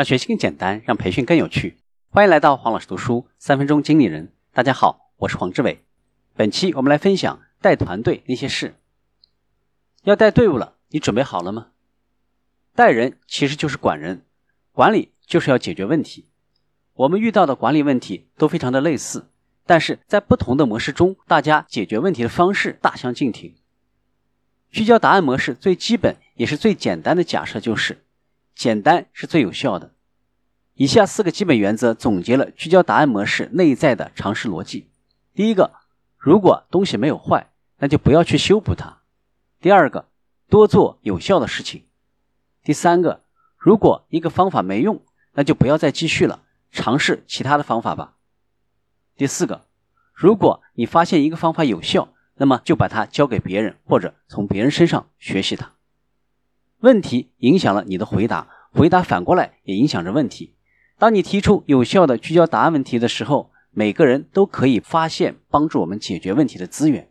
让学习更简单，让培训更有趣。欢迎来到黄老师读书三分钟经理人。大家好，我是黄志伟。本期我们来分享带团队那些事。要带队伍了，你准备好了吗？带人其实就是管人，管理就是要解决问题。我们遇到的管理问题都非常的类似，但是在不同的模式中，大家解决问题的方式大相径庭。聚焦答案模式最基本也是最简单的假设就是。简单是最有效的。以下四个基本原则总结了聚焦答案模式内在的常识逻辑：第一个，如果东西没有坏，那就不要去修补它；第二个，多做有效的事情；第三个，如果一个方法没用，那就不要再继续了，尝试其他的方法吧；第四个，如果你发现一个方法有效，那么就把它交给别人，或者从别人身上学习它。问题影响了你的回答，回答反过来也影响着问题。当你提出有效的聚焦答案问题的时候，每个人都可以发现帮助我们解决问题的资源。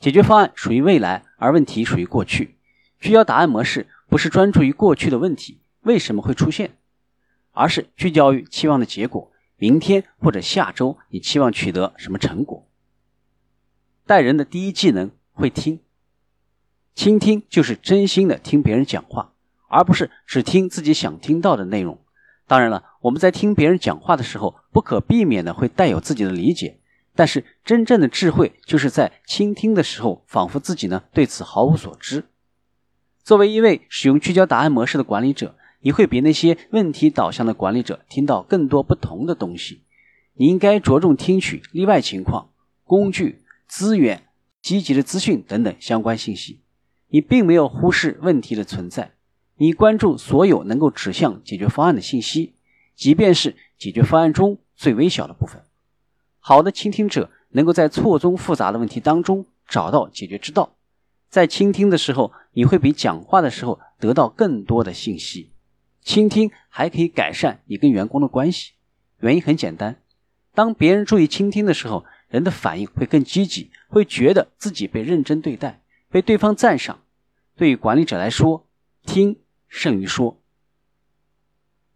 解决方案属于未来，而问题属于过去。聚焦答案模式不是专注于过去的问题为什么会出现，而是聚焦于期望的结果。明天或者下周，你期望取得什么成果？待人的第一技能会听。倾听就是真心的听别人讲话，而不是只听自己想听到的内容。当然了，我们在听别人讲话的时候，不可避免的会带有自己的理解。但是真正的智慧，就是在倾听的时候，仿佛自己呢对此毫无所知。作为一位使用聚焦答案模式的管理者，你会比那些问题导向的管理者听到更多不同的东西。你应该着重听取例外情况、工具、资源、积极的资讯等等相关信息。你并没有忽视问题的存在，你关注所有能够指向解决方案的信息，即便是解决方案中最微小的部分。好的倾听者能够在错综复杂的问题当中找到解决之道。在倾听的时候，你会比讲话的时候得到更多的信息。倾听还可以改善你跟员工的关系，原因很简单：当别人注意倾听的时候，人的反应会更积极，会觉得自己被认真对待。被对方赞赏，对于管理者来说，听胜于说。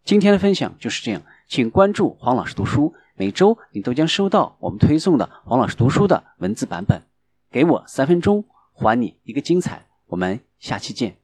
今天的分享就是这样，请关注黄老师读书，每周你都将收到我们推送的黄老师读书的文字版本。给我三分钟，还你一个精彩。我们下期见。